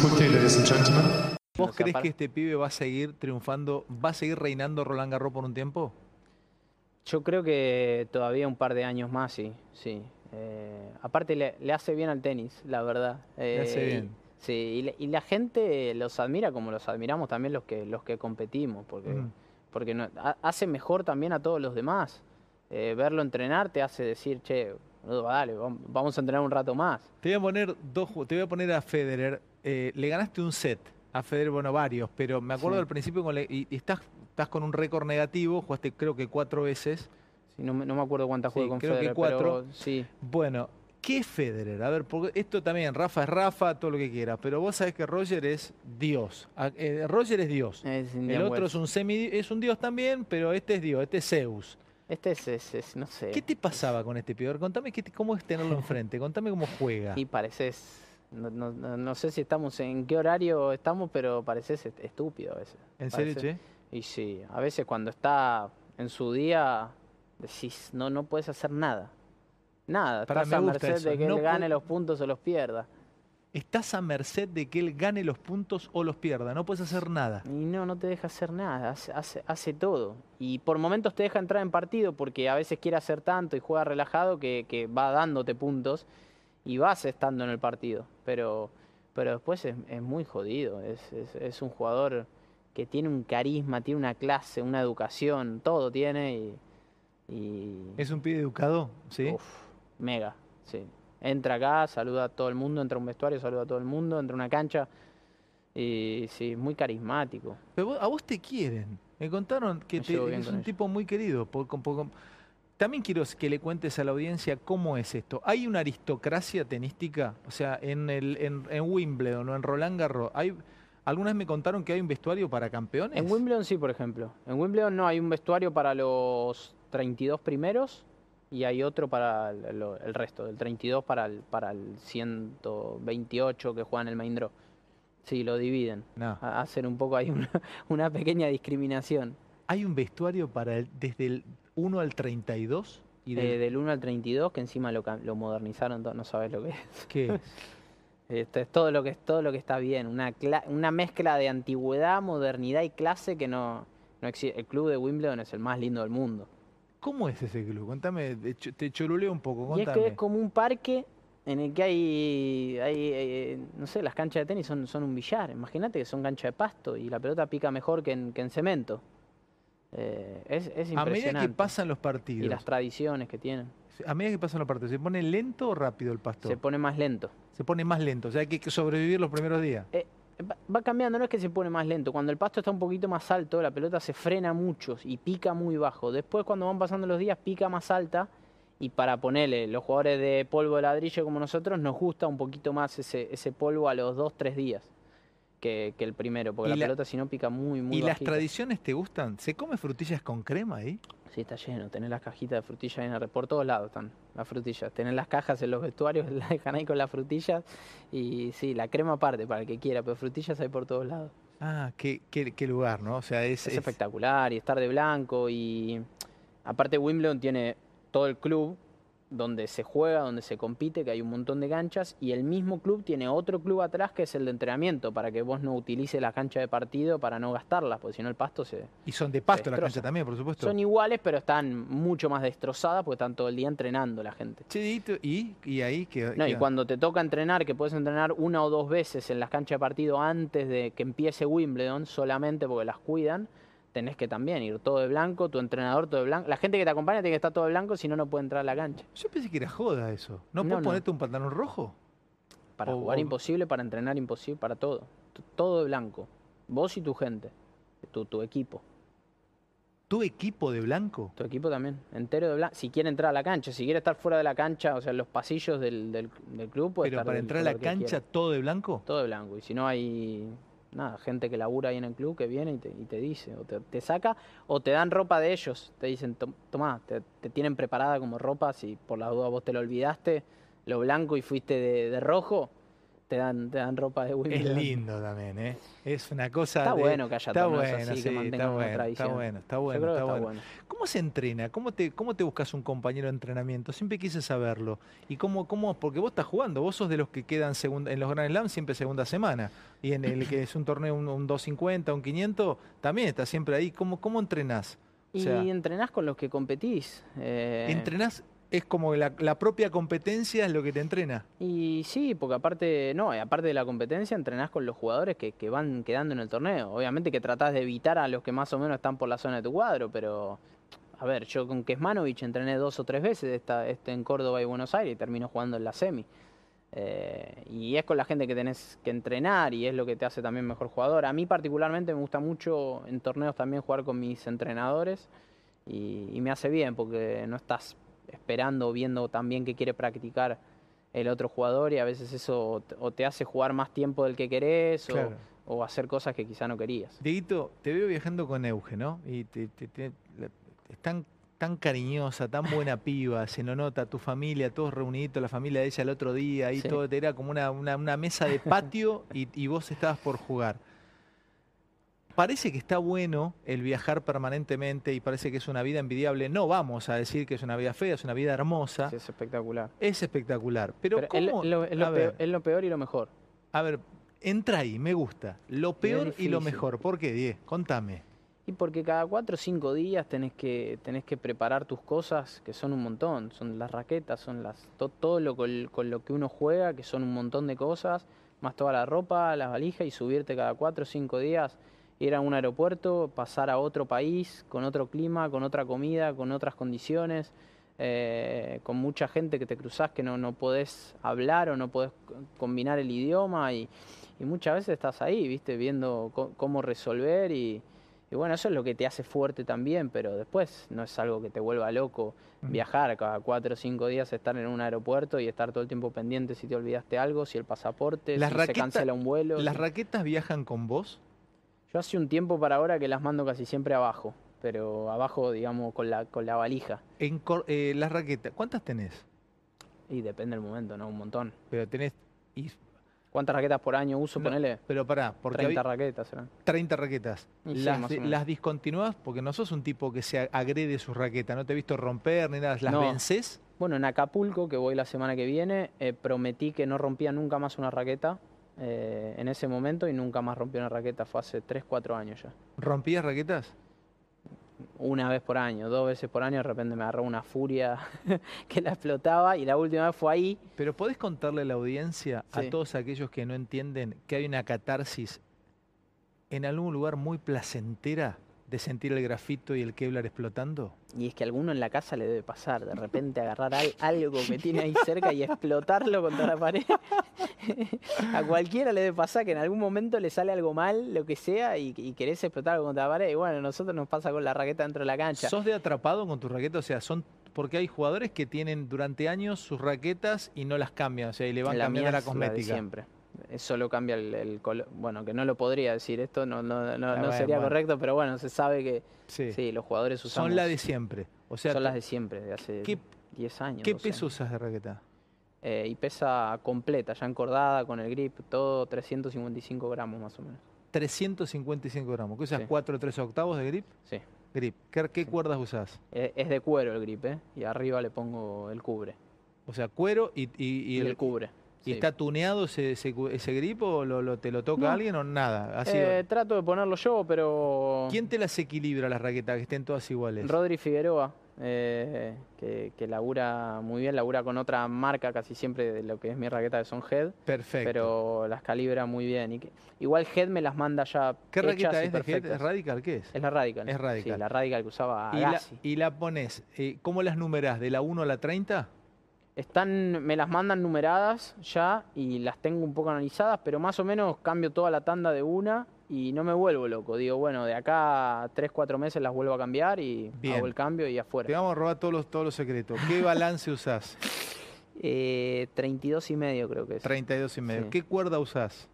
quickly, ladies and gentlemen. ¿Vos crees que este pibe va a seguir triunfando, va a seguir reinando Roland Garros por un tiempo? Yo creo que todavía un par de años más, sí. sí. Eh, aparte le, le hace bien al tenis, la verdad. Le hace Eh, y- bien. sí, y, la- y la gente los admira como los admiramos también los que, los que competimos, porque, Mm. porque no- hace mejor también a todos los demás. Eh, verlo entrenar te hace decir, che, dale, vam- vamos a entrenar un rato más. Te voy a poner dos, te voy a poner a Federer. Eh, le ganaste un set a Federer, bueno, varios, pero me acuerdo Sí. al principio con le- y, y estás, estás con un récord negativo, jugaste creo que cuatro veces. Sí, no, me- no me acuerdo cuántas Sí, jugué con creo que cuatro. pero sí. Bueno, ¿qué es Federer? A ver, porque esto también, Rafa es Rafa, todo lo que quiera, pero vos sabés que Roger es Dios. Eh, Roger es Dios. Es El otro Wells. es un semi, es un Dios también, pero este es Dios, este es Zeus. Este es, es- es- no sé. ¿Qué te pasaba con este pibe? Contame qué te- cómo es tenerlo enfrente, contame cómo juega. Y pareces, no, no- no- no sé si estamos en qué horario estamos, pero pareces est- estúpido a veces. ¿En serio, che? Y sí, a veces cuando está en su día, decís, no, no puedes hacer nada. Nada, Pará, estás a merced eso, de que no él gane los puntos o los pierda. Estás a merced de que él gane los puntos o los pierda, no puedes hacer nada. Y no, no te deja hacer nada, hace, hace, hace todo. Y por momentos te deja entrar en partido porque a veces quiere hacer tanto y juega relajado que, que va dándote puntos y vas estando en el partido. Pero, pero después es, es muy jodido. Es, es, es un jugador que tiene un carisma, tiene una clase, una educación, todo tiene y. y ¿Es un pibe educado? ¿Sí? uf, mega, sí. Entra acá, saluda a todo el mundo, entra a un vestuario, saluda a todo el mundo, entra a una cancha. Y sí, muy carismático. Pero vos- a vos te quieren. Me contaron que Me te- un ellos. tipo muy querido. por- por- También quiero que le cuentes a la audiencia cómo es esto. ¿Hay una aristocracia tenística? O sea, en, el, en, en Wimbledon o en Roland Garros, ¿hay, algunas me contaron que hay un vestuario para campeones. En Wimbledon sí, por ejemplo. En Wimbledon no, hay un vestuario para los 32 primeros y hay otro para el, el resto, del 32 para el, para el 128 que juegan el main draw. Sí, lo dividen. No. Ha- Hacen un poco ahí una, una pequeña discriminación. ¿Hay un vestuario para el- desde el 1 al 32? Y del- Eh, del 1 al 32, que encima lo, lo modernizaron, no sabes lo que es. ¿Qué es? Esto es todo lo que es todo lo que está bien, una, una mezcla de antigüedad, modernidad y clase que no, no existe. El club de Wimbledon es el más lindo del mundo. ¿Cómo es ese club? Contame, te choruleo un poco, Y es que es como un parque en el que hay, hay, eh, no sé, las canchas de tenis son, son un billar. Imagínate que son canchas de pasto y la pelota pica mejor que en, que en cemento. Eh, es, es a medida que pasan los partidos, y las tradiciones que tienen. a medida que pasan los partidos, ¿se pone lento o rápido el pasto? Se pone más lento. Se pone más lento, o sea, hay que sobrevivir los primeros días. Eh, va- va cambiando, no es que se pone más lento. Cuando el pasto está un poquito más alto, la pelota se frena mucho y pica muy bajo. Después, cuando van pasando los días, pica más alta. Y para ponerle, los jugadores de polvo de ladrillo como nosotros, nos gusta un poquito más ese, ese polvo a los dos, tres días que, que el primero. Porque la, la- pelota, si no, pica muy, muy ¿Y las tradiciones te gustan? ¿Se come frutillas con crema ahí? Sí, está lleno. Tenés las cajitas de frutillas en el- por todos lados están las frutillas. Tenés las cajas en los vestuarios, las dejan ahí con las frutillas. Y sí, la crema aparte para el que quiera, pero frutillas hay por todos lados. Ah, qué, qué, qué lugar, ¿no? O sea, es, Es, es- espectacular y estar de blanco y aparte Wimbledon tiene todo el club donde se juega, donde se compite, que hay un montón de canchas y el mismo club tiene otro club atrás que es el de entrenamiento para que vos no utilices la cancha de partido para no gastarlas, porque si no el pasto se Y son de pasto la destroza. cancha también, por supuesto. son iguales, pero están mucho más destrozadas porque están todo el día entrenando la gente. Dieguito, ¿y, y ahí que No, y cuando te toca entrenar, que puedes entrenar una o dos veces en las canchas de partido antes de que empiece Wimbledon, solamente porque las cuidan, tenés que también ir todo de blanco, tu entrenador todo de blanco. La gente que te acompaña tiene que estar todo de blanco, si no, no puede entrar a la cancha. Yo pensé que era joda eso. ¿No, No, puedes no. ponerte un pantalón rojo? Para O- jugar o- imposible, para entrenar imposible, para todo. Todo de blanco. Vos y tu gente, tu, tu equipo. ¿Tu equipo de blanco? Tu equipo también, entero de blanco. Si quiere entrar a la cancha, si quiere estar fuera de la cancha, o sea, en los pasillos del, del, del club, puede Pero estar para entrar a la cancha. ¿todo de blanco? Todo de blanco. Y si no hay nada, gente que labura ahí en el club que viene y te, y te dice, o te, te saca, o te dan ropa de ellos. Te dicen, "Tom- tomá, te, te tienen preparada como ropa, si por la duda vos te lo olvidaste, lo blanco y fuiste de, de rojo, te dan, te dan ropa de Es Wimbledon. lindo también, ¿eh? Es una cosa. Está de- bueno que haya está bueno, así, que mantengan está una bueno, está tradición. bueno, está bueno, creo que está está bueno. bueno. ¿Cómo se entrena? ¿Cómo te, ¿Cómo te buscas un compañero de entrenamiento? Siempre quise saberlo. ¿Y cómo, cómo? Porque vos estás jugando, vos sos de los que quedan segunda, en los Grand Slam siempre segunda semana. Y en el que es un torneo, un, un 250, un 500, también estás siempre ahí. ¿Cómo, cómo entrenás? O Y entrenás con los que competís. eh, ¿entrenás? Es como la, la propia competencia es lo que te entrena. Y sí, porque aparte, no, aparte de la competencia, entrenás con los jugadores que, que van quedando en el torneo. Obviamente que tratás de evitar a los que más o menos están por la zona de tu cuadro, pero a ver, yo con Kesmanovic entrené dos o tres veces esta, este en Córdoba y Buenos Aires y termino jugando en la semi. Eh, y es con la gente que tenés que entrenar y es lo que te hace también mejor jugador. A mí particularmente me gusta mucho en torneos también jugar con mis entrenadores y, y me hace bien porque no estás esperando, viendo también qué quiere practicar el otro jugador y a veces eso o te- o hace jugar más tiempo del que querés o- Claro. o, hacer cosas que quizá no querías. Dieguito, te veo viajando con Euge, ¿no? Y te, te- te- la- es tan, tan cariñosa, tan buena piba, se lo nota, tu familia, todos reuniditos, la familia de ella el otro día, ahí Sí. todo, era como una, una- una mesa de patio y, y vos estabas por jugar. Parece que está bueno el viajar permanentemente y parece que es una vida envidiable. No vamos a decir que es una vida fea, es una vida hermosa. Sí, es espectacular. Es espectacular. Pero, Pero es, ¿cómo? lo, es lo peor, es lo peor y lo mejor. a ver, entra ahí, me gusta. Lo peor y lo mejor. ¿Por qué, Die? Contame. Y porque cada cuatro o cinco días tenés que, tenés que preparar tus cosas, que son un montón. Son las raquetas, son las to- todo lo con, con lo que uno juega, que son un montón de cosas, más toda la ropa, las valijas y subirte cada cuatro o cinco días, ir a un aeropuerto, pasar a otro país, con otro clima, con otra comida, con otras condiciones, eh, con mucha gente que te cruzás que no, no podés hablar o no podés combinar el idioma y, y muchas veces estás ahí, viste, viendo cómo resolver y, y bueno, eso es lo que te hace fuerte también, pero después no es algo que te vuelva loco viajar cada cuatro o cinco días, estar en un aeropuerto y estar todo el tiempo pendiente si te olvidaste algo, si el pasaporte, Las si se cancela un vuelo. ¿Las si- raquetas viajan con vos? Yo hace un tiempo para ahora que las mando casi siempre abajo, pero abajo, digamos, con la, con la valija. En cor- eh, las raquetas, ¿cuántas tenés? Y depende del momento, ¿no? Un montón. Pero tenés. y- ¿Cuántas raquetas por año uso? No, Ponele pero pará, porque 30 habí- raquetas. serán. 30 raquetas. Sí, las, las discontinuás porque no sos un tipo que se agrede sus raquetas, no te he visto romper ni nada. ¿Las No. vencés? Bueno, en Acapulco, que voy la semana que viene, eh, prometí que no rompía nunca más una raqueta eh, en ese momento y nunca más rompí una raqueta. Fue hace 3, 4 años ya. ¿Rompías raquetas? Una vez por año, dos veces por año, de repente me agarró una furia que la explotaba y la última vez fue ahí. Pero podés contarle a la audiencia, a todos aquellos que no entienden, que hay una catarsis en algún lugar muy placentera de sentir el grafito y el Kevlar explotando. Y es que a alguno en la casa le debe pasar, de repente agarrar al- algo que tiene ahí cerca y explotarlo contra la pared. a cualquiera le debe pasar que en algún momento le sale algo mal, lo que sea, y, y querés explotarlo contra la pared. Y bueno, a nosotros nos pasa con la raqueta dentro de la cancha. ¿Sos de atrapado con tu raqueta? O sea, son porque hay jugadores que tienen durante años sus raquetas y no las cambian, o sea, y le van La cambiando la es de cosmética. siempre. Solo cambia el, el color. Bueno, que no lo podría decir esto, no, no, no, Ah, no sería bueno. correcto, pero bueno, se sabe que Sí. sí, los jugadores usamos. Son la de siempre. O sea, son las de siempre, de hace ¿qué, 10 años. qué 12 peso años. usas de raqueta? Eh, y pesa completa, ya encordada, con el grip, todo 355 gramos más o menos. 355 gramos. ¿Qué usas? Sí. ¿4 o 3 octavos de grip? Sí. Grip. ¿Qué, qué Sí. cuerdas usás? Eh, Es de cuero el grip, ¿eh? Y arriba le pongo el cubre. O sea, cuero y, y- y Y, el, el cubre. ¿Y sí. está tuneado ese, ese, cu- ese grip o lo, lo- te lo toca No. alguien o nada? Así, Eh, trato de ponerlo yo, pero. ¿Quién te las equilibra las raquetas? Que estén todas iguales. Rodri Figueroa, eh, que, que labura muy bien, labura con otra marca casi siempre de lo que es mi raqueta, que son Head, Perfecto. pero las calibra muy bien. Y que- igual Head me las manda ya ¿Qué raqueta es de Head? ¿Es Radical? ¿Qué es? Es la Radical. Es Radical. Sí, la Radical que usaba y, la, Agassi. y la pones, eh, ¿cómo las numerás? ¿De la 1 a la 30? Están, me las mandan numeradas ya y las tengo un poco analizadas, pero más o menos cambio toda la tanda de una y no me vuelvo loco. Digo, bueno, de acá a 3, 4 meses las vuelvo a cambiar y Bien. hago el cambio y Te afuera. vamos a robar todos los, todos los secretos. ¿Qué balance usás? Eh, 32 y medio creo que es. 32 y medio. Sí. ¿Qué cuerda usás?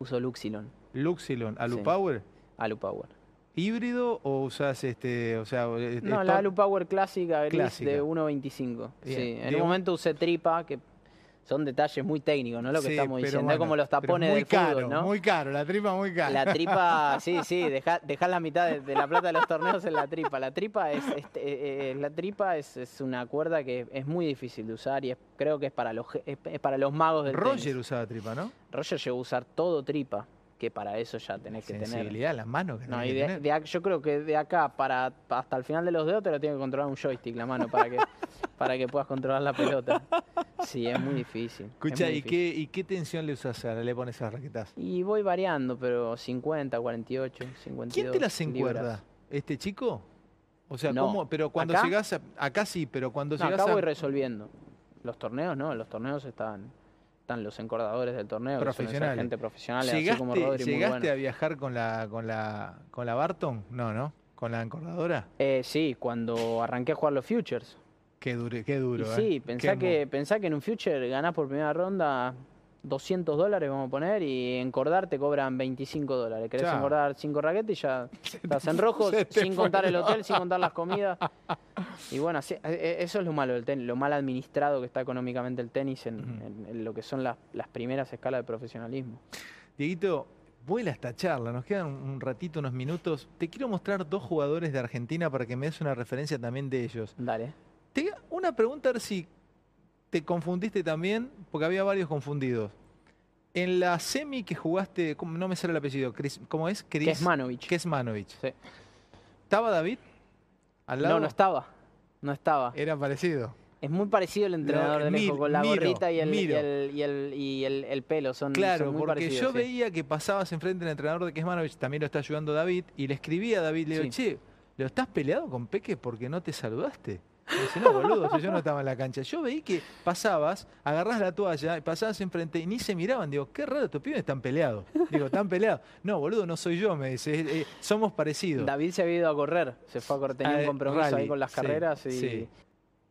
Uso Luxilon, Luxilon, Sí. Alupower, Alu Power. Híbrido o usás este, o sea, eh, No, la? Alu Power clásica, gris Clásica. de 1.25. Bien. Sí, en De un momento usé tripa, que son detalles muy técnicos, no lo que Sí, estamos diciendo, es bueno, como los tapones muy del caro, fútbol, ¿no? Muy caro, la tripa muy cara. La tripa, sí, sí, dejá la mitad de, de la plata de los torneos en la tripa. La tripa es, este, eh, eh, la tripa es, es una cuerda que es muy difícil de usar y es- creo que es para los es para los magos del Roger tenis. usaba tripa, ¿no? Roger llegó a usar todo tripa, que para eso ya tenés que tener. Sensibilidad, las manos que No, y de- yo creo que de acá para hasta el final de los dedos te lo tiene que controlar un joystick la mano para que para que puedas controlar la pelota. Sí, es muy difícil. es Escucha, ¿y difícil. qué, ¿y qué tensión le usas ahora? Le pones a raquetas. Y voy variando, pero 50, 48, 52. ¿Quién te las libras. encuerda? ¿Este chico? O sea, No. ¿cómo? Pero cuando ¿Acá? llegás a, acá sí, pero cuando No, llegás acá a voy resolviendo. Los torneos, ¿no? Los torneos están, están los encordadores del torneo, que son esa Profesionales. gente profesional, así ¿Llegaste, como Rodri, muy llegaste bueno. a viajar con la, con la con la Barton? No, ¿no? ¿Con la encordadora? Eh, sí, cuando arranqué a jugar los Futures. Qué duro, qué duro. Y ¿eh? sí, pensá Qué que, pensá que en un Future ganás por primera ronda 200 dólares, vamos a poner, y encordar te cobran 25 dólares. Querés Chao. engordar 5 raquetes y ya estás en rojo, sin contar el hotel, sin contar las comidas. Y bueno, así- eh, eh, eso es lo malo del tenis, lo mal administrado que está económicamente el tenis en, Ujú. en- en lo que son las, las primeras escalas de profesionalismo. Dieguito, vuela esta charla, nos quedan un un ratito, unos minutos. Te quiero mostrar dos jugadores de Argentina para que me des una referencia también de ellos. Dale. Te- una pregunta, a ver si te confundiste también, porque había varios confundidos. En la semi que jugaste, ¿cómo- no me sale el apellido, Chris- ¿cómo es? Chris Kesmanovic. Kesmanovic. Sí. ¿Estaba David? ¿Al lado? No, no estaba. No estaba. Era parecido. Es muy parecido el entrenador de lejos, con la miro, gorrita y el, y el, y el, y el- el pelo. Son, Claro, son muy porque parecidos, yo sí. veía que pasabas enfrente del entrenador de Kesmanovic, también lo está ayudando David, y le escribí a David, le digo, Sí. che, ¿lo estás peleado con Peque porque no te saludaste? Me dice, no, boludo, si yo no estaba en la cancha. Yo veí que pasabas, agarrás la toalla y pasabas enfrente y ni se miraban. Digo, qué raro, estos pibes están peleados. Digo, ¿están peleados? No, boludo, no soy yo, me dice, "eh, eh, somos parecidos. David se había ido a correr, se fue a correr, tenía Ah, un compromiso rally, ahí con las sí, carreras y, sí.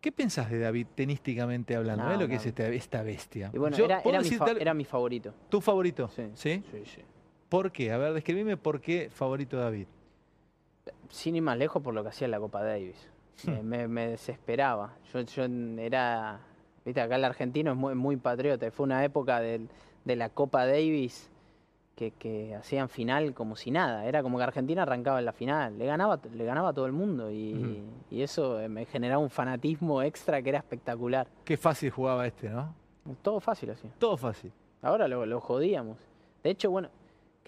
¿Qué pensás de David tenísticamente hablando? No, ¿Ves lo que no. es esta, esta bestia? y bueno, Yo, era, ¿puedo era, mi decirte fa- algo? era mi favorito. ¿Tu favorito? Sí. ¿Sí? Sí, sí. ¿Por qué? A ver, describime por qué favorito David. Sin ir más lejos por lo que hacía en la Copa Davis. Hmm. Me, me- me desesperaba. Yo, yo era, viste, acá el argentino es muy, muy patriota. Fue una época del- de la Copa Davis que, que hacían final como si nada. Era como que Argentina arrancaba en la final. Le ganaba, le ganaba a todo el mundo y, y eso eh, me generaba un fanatismo extra que era espectacular. Qué fácil jugaba este, ¿no? Todo fácil así. Todo fácil. Ahora lo, lo jodíamos. De hecho, bueno,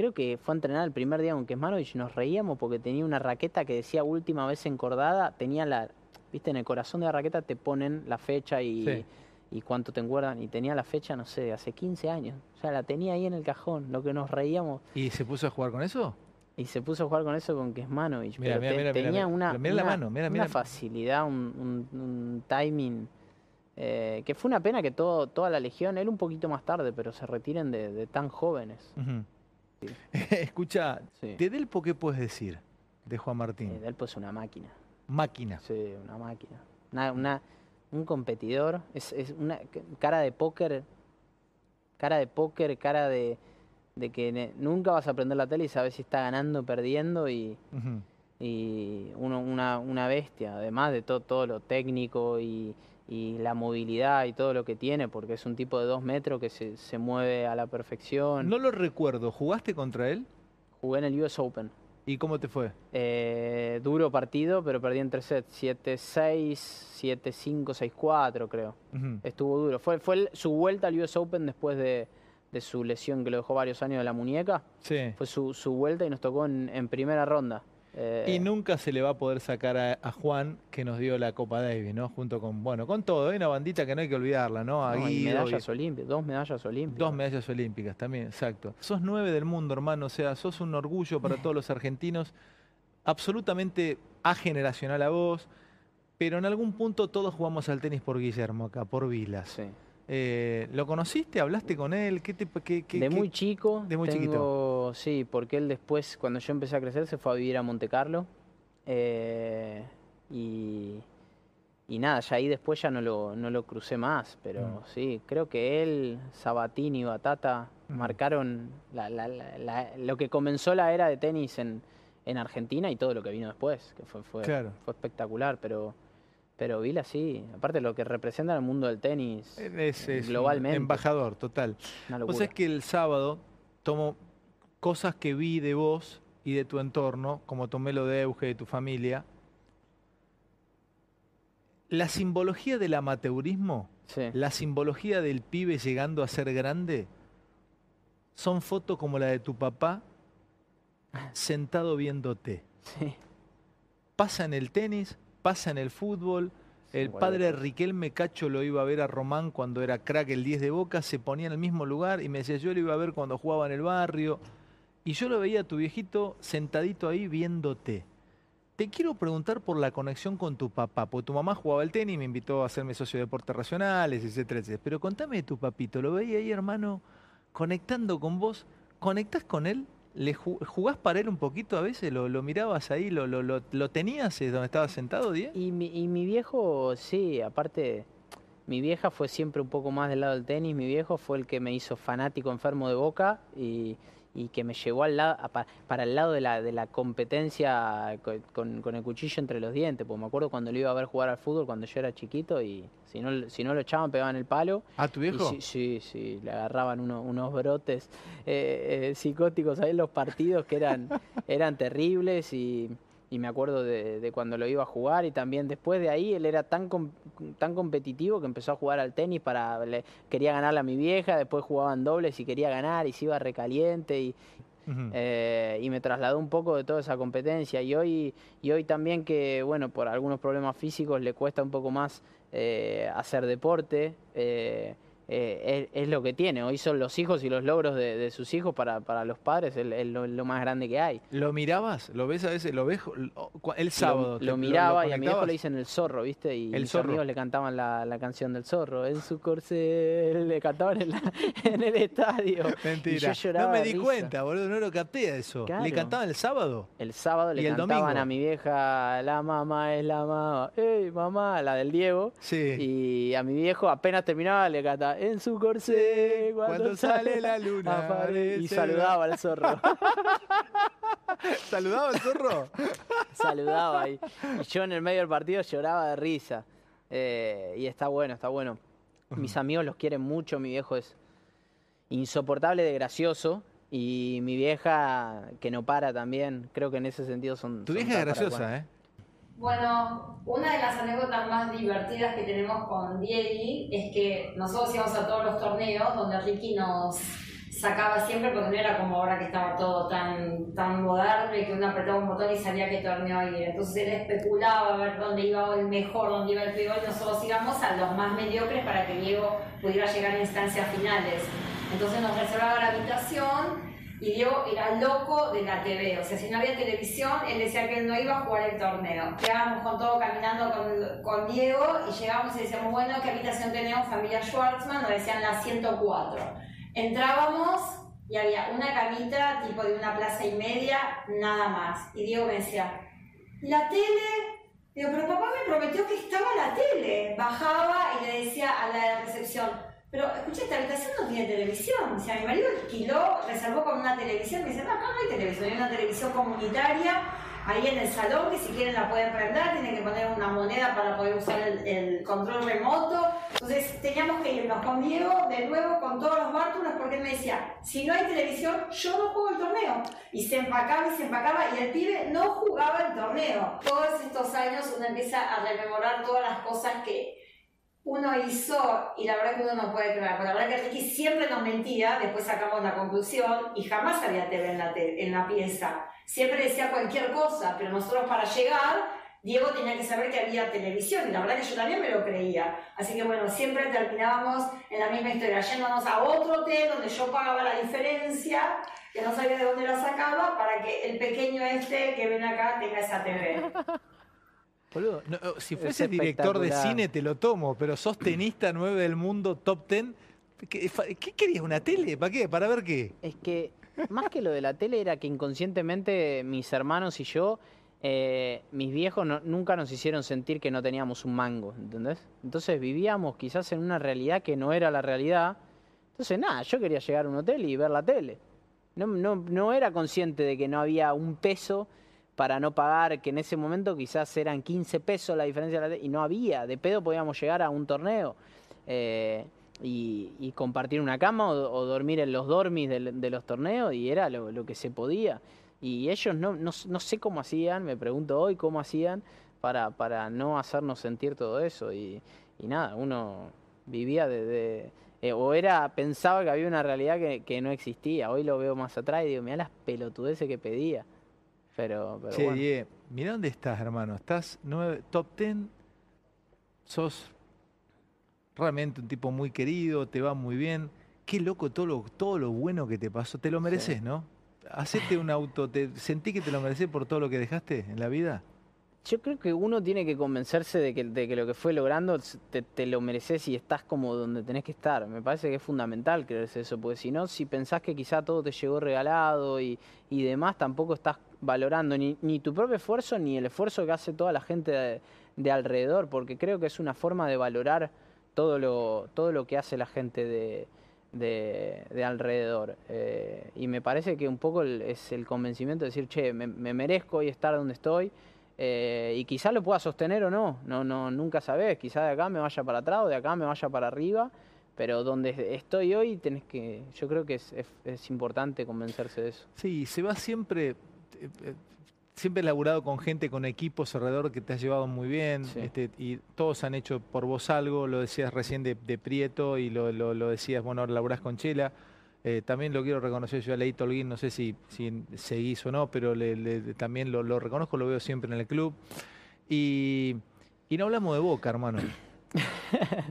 creo que fue a entrenar el primer día con Kesmanovich y nos reíamos porque tenía una raqueta que decía última vez encordada. Tenía la. Viste, en el corazón de la raqueta te ponen la fecha y, Sí. y cuánto te encuerdan. Y tenía la fecha, no sé, de hace 15 años. O sea, la tenía ahí en el cajón, lo que nos reíamos. ¿Y se puso a jugar con eso? Y se puso a jugar con eso con Kesmanovich. Mira, pero mira, te- mira, tenía una, una- mano, mira, una mira. facilidad, un, un- un timing. eh, que fue una pena que todo, toda la legión, él un poquito más tarde, pero se retiren de, de tan jóvenes. Sí. Escucha, Sí. de Delpo, ¿qué puedes decir de Juan Eh, Martín? Delpo es una máquina. Máquina. Sí, una máquina. Una, una- un competidor. Es, es una cara de póker. Cara de póker, cara de, de que ne- nunca vas a prender la tele y sabes si está ganando o perdiendo. Y, y uno, una, una bestia. Además de todo, todo lo técnico y, y la movilidad y todo lo que tiene, porque es un tipo de dos metros que se, se mueve a la perfección. No lo recuerdo. ¿Jugaste contra él? Jugué en el US Open. ¿Y cómo te fue? Eh, duro partido, pero perdí en tres sets. 7-6, 7-5, 6-4 creo. Estuvo duro. Fue, fue el- su vuelta al US Open después de, de su lesión que lo dejó varios años de la muñeca. Sí. Fue su, su vuelta y nos tocó en, en primera ronda. Eh, Y nunca se le va a poder sacar a, a Juan que nos dio la Copa Davis, ¿no? Junto con, bueno, con todo. Hay una bandita que no hay que olvidarla, ¿no? No, y- medallas olímpicas, dos medallas olímpicas. Dos medallas olímpicas también, exacto. Sos nueve del mundo, hermano, o sea, sos un orgullo para todos los argentinos, absolutamente ageneracional a vos, pero en algún punto todos jugamos al tenis por Guillermo acá, por Vilas. Sí. Eh, ¿Lo conociste? ¿Hablaste con él? ¿Qué te, qué- qué- de muy chico. de muy chiquito. Sí, porque él después, cuando yo empecé a crecer, se fue a vivir a Monte Carlo. eh, y, y nada, ya ahí después ya no lo, no lo crucé más. Pero Mm. sí, creo que él, Sabatini y Batata Mm. marcaron la- la- la- la- lo que comenzó la era de tenis en, en Argentina y todo lo que vino después, que fue, fue, Claro. fue espectacular. Pero, Pero Vila sí, aparte lo que representa en el mundo del tenis Es, es un globalmente. embajador, total. Vos sabés que el sábado tomo cosas que vi de vos y de tu entorno, como tomé lo de Euge, de tu familia. La simbología del amateurismo, Sí. la simbología del pibe llegando a ser grande, son fotos como la de tu papá sentado viéndote. Sí. Pasa en el tenis, pasa en el fútbol. El padre Riquelme Cacho lo iba a ver a Román cuando era crack el 10 de Boca, se ponía en el mismo lugar y me decía, yo lo iba a ver cuando jugaba en el barrio. Y yo lo veía a tu viejito sentadito ahí viéndote. Te quiero preguntar por la conexión con tu papá, porque tu mamá jugaba al tenis, me invitó a hacerme socio de deportes racionales, etcétera, etcétera. Pero contame de tu papito, lo veía ahí, hermano, conectando con vos. ¿Conectás con él? ¿Le ju- ¿Jugás para él un poquito a veces? ¿Lo, mirabas ahí? ¿Lo, lo, lo, lo tenías eh, donde estabas sentado, Diego? Y mi, y mi viejo, sí, aparte, mi vieja fue siempre un poco más del lado del tenis. Mi viejo fue el que me hizo fanático enfermo de boca y, y que me llevó al lado, a para el lado de la, de la competencia co- con, con el cuchillo entre los dientes. Porque me acuerdo cuando lo iba a ver jugar al fútbol cuando yo era chiquito y si no, si no lo echaban, pegaban el palo. ¿A tu Y viejo? sí, sí, sí, le agarraban uno- unos brotes eh, eh, psicóticos ahí en los partidos que eran, eran terribles y, y me acuerdo de, de cuando lo iba a jugar y también después de ahí él era tan, com- tan competitivo que empezó a jugar al tenis para, le- quería ganarle a mi vieja, después jugaban dobles y quería ganar y se iba recaliente y, eh, y me trasladó un poco de toda esa competencia. Y hoy y hoy también que bueno por algunos problemas físicos le cuesta un poco más eh, hacer deporte eh, eh, es, es lo que tiene hoy son los hijos y los logros de, de sus hijos para, para los padres es, lo, lo más grande que hay ¿Lo mirabas? ¿Lo ves a veces? ¿Lo ves el sábado? lo, te- lo miraba y a mi viejo conectabas? le dicen el zorro viste y El mis zorro. amigos le cantaban la, la canción del zorro en su corcel le cantaban en, la- en el estadio Mentira. y yo lloraba no me di risa. cuenta, boludo, no lo capté a eso. ¿Le cantaban el sábado? El sábado le ¿Y el cantaban domingo? a mi vieja, la mamá es la mamá, ¡ey mamá! La del Diego. Sí. Y a mi viejo apenas terminaba le cantaba, en su corsé, cuando, Cuando sale la luna, aparece", Y saludaba al zorro. ¿Saludaba al zorro? saludaba y, y yo en el medio del partido lloraba de risa. Eh, y está bueno, está bueno. Mis amigos los quieren mucho, mi viejo es insoportable de gracioso. Y mi vieja, que no para también, creo que en ese sentido son... Tu son vieja es graciosa, ¿eh? Bueno, una de las anécdotas más divertidas que tenemos con Diegui es que nosotros íbamos a todos los torneos donde Ricky nos sacaba siempre porque no era como ahora que estaba todo tan, tan moderno y que uno apretaba un botón y sabía qué torneo ir. Entonces él especulaba a ver dónde iba el mejor, dónde iba el peor y nosotros íbamos a los más mediocres para que Diego pudiera llegar a instancias finales. Entonces nos reservaba la habitación y Diego era loco de la TV, o sea, si no había televisión, él decía que él no iba a jugar el torneo. Quedábamos con todo caminando con, Diego y llegábamos y decíamos, bueno, ¿qué habitación tenemos? Familia Schwartzman, nos decían la 104. Entrábamos y había una camita tipo de una plaza y media, nada más. Y Diego me decía, ¿la tele? Digo, pero papá me prometió que estaba la tele. Bajaba y le decía a la recepción, pero escucha, esta habitación no tiene televisión. O sea, mi marido alquiló, reservó con una televisión. Me dice, no, no hay televisión, hay una televisión comunitaria ahí en el salón que si quieren la pueden prender, tienen que poner una moneda para poder usar el, el control remoto. Entonces teníamos que irnos con Diego de nuevo con todos los bártulos porque él me decía, si no hay televisión, yo no juego el torneo. Y se empacaba y se empacaba y el pibe no jugaba el torneo. Todos estos años uno empieza a rememorar todas las cosas que uno hizo y la verdad que uno no puede creer, porque la verdad que Ricky siempre nos mentía, después sacamos la conclusión y jamás había TV en la, en la pieza. Siempre decía cualquier cosa, pero nosotros para llegar, Diego tenía que saber que había televisión y la verdad que yo también me lo creía. Así que bueno, siempre terminábamos en la misma historia, yéndonos a otro hotel donde yo pagaba la diferencia, que no sabía de dónde la sacaba, para que el pequeño este que ven acá tenga esa TV. Boludo, no, oh, si Es fuese director de cine te lo tomo, pero sos tenista 9 del mundo, top 10. ¿Qué, querías? ¿Una tele? ¿Para qué? ¿Para ver qué? Es que más que lo de la tele era que inconscientemente mis hermanos y yo, eh, mis viejos no- nunca nos hicieron sentir que no teníamos un mango, ¿entendés? Entonces vivíamos quizás en una realidad que no era la realidad. Entonces nada, yo quería llegar a un hotel y ver la tele. No, no, no era consciente de que no había un peso para no pagar, que en ese momento quizás eran 15 pesos la diferencia, y no había, de pedo podíamos llegar a un torneo. Eh, y, compartir una cama o, dormir en los dormis de, los torneos y era lo, que se podía. Y ellos no, no, sé cómo hacían, me pregunto hoy cómo hacían para, para no hacernos sentir todo eso. Y, nada, uno vivía de... Eh, o era, pensaba que había una realidad que, no existía. Hoy lo veo más atrás y digo, mira las pelotudeces que pedía. Pero, pero che, bueno. mira dónde estás, hermano. Estás nueve, top ten, sos realmente un tipo muy querido, te va muy bien. Qué loco todo lo, todo lo bueno que te pasó. Te lo mereces, ¿no? Hacete un auto, te, ¿sentí que te lo mereces por todo lo que dejaste en la vida? Yo creo que uno tiene que convencerse de que, de que lo que fue logrando te, lo mereces y estás como donde tenés que estar. Me parece que es fundamental creerse eso, porque si no, si pensás que quizá todo te llegó regalado y, y demás, tampoco estás valorando ni, ni, tu propio esfuerzo ni el esfuerzo que hace toda la gente de alrededor, porque creo que es una forma de valorar todo lo, todo lo que hace la gente de, de, alrededor. Eh, y me parece que un poco es el convencimiento de decir, che, me, merezco y estar donde estoy. Eh, y quizá lo pueda sostener o no, no, no, nunca sabes, quizá de acá me vaya para atrás o de acá me vaya para arriba, pero donde estoy hoy tenés que, yo creo que es, es importante convencerse de eso. Sí, se va siempre, siempre he laburado con gente, con equipos alrededor que te has llevado muy bien este, y todos han hecho por vos algo, lo decías recién de, Prieto y lo, lo, decías, bueno, ahora laburás con Chela. Eh, también lo quiero reconocer, yo a Leito Holguín, no sé si, si seguís o no, pero también lo, reconozco, lo veo siempre en el club. Y, y no hablamos de Boca, hermano.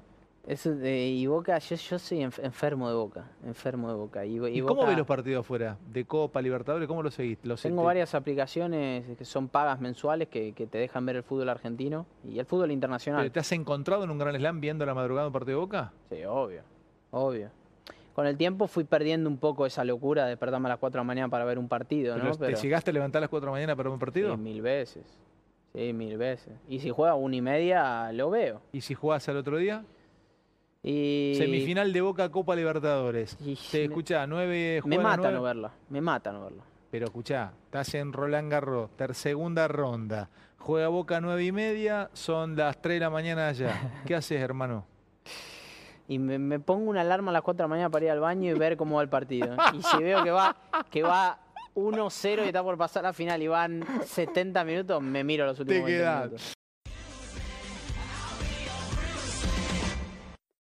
Eso de, y Boca, yo, yo soy enfermo de Boca, enfermo de Boca. ¿Y, cómo ves los partidos afuera? ¿De Copa, Libertadores? ¿Cómo los seguís? tengo varias aplicaciones que son pagas mensuales que, te dejan ver el fútbol argentino y el fútbol internacional. ¿Te has encontrado en un Gran Slam viendo la madrugada un partido de Boca? Sí, obvio, obvio. Con el tiempo fui perdiendo un poco esa locura de despertarme a las 4 de la mañana para ver un partido, ¿no? ¿Te llegaste a levantar a las 4 de la mañana para ver un partido? Sí, mil veces. Sí, mil veces. Y si juega una y media, lo veo. ¿Y si juegas al otro día? Semifinal de Boca Copa Libertadores. Se escucha, nueve Me mata no verla, me mata no verla. Pero escucha, estás en Roland Garros, segunda ronda. Juega Boca nueve y media, son las 3 de la mañana allá. ¿Qué haces, hermano? Y me, pongo una alarma a las 4 de la mañana para ir al baño y ver cómo va el partido. Y si veo que va, que va 1-0 y está por pasar la final y van 70 minutos, me miro los últimos minutos.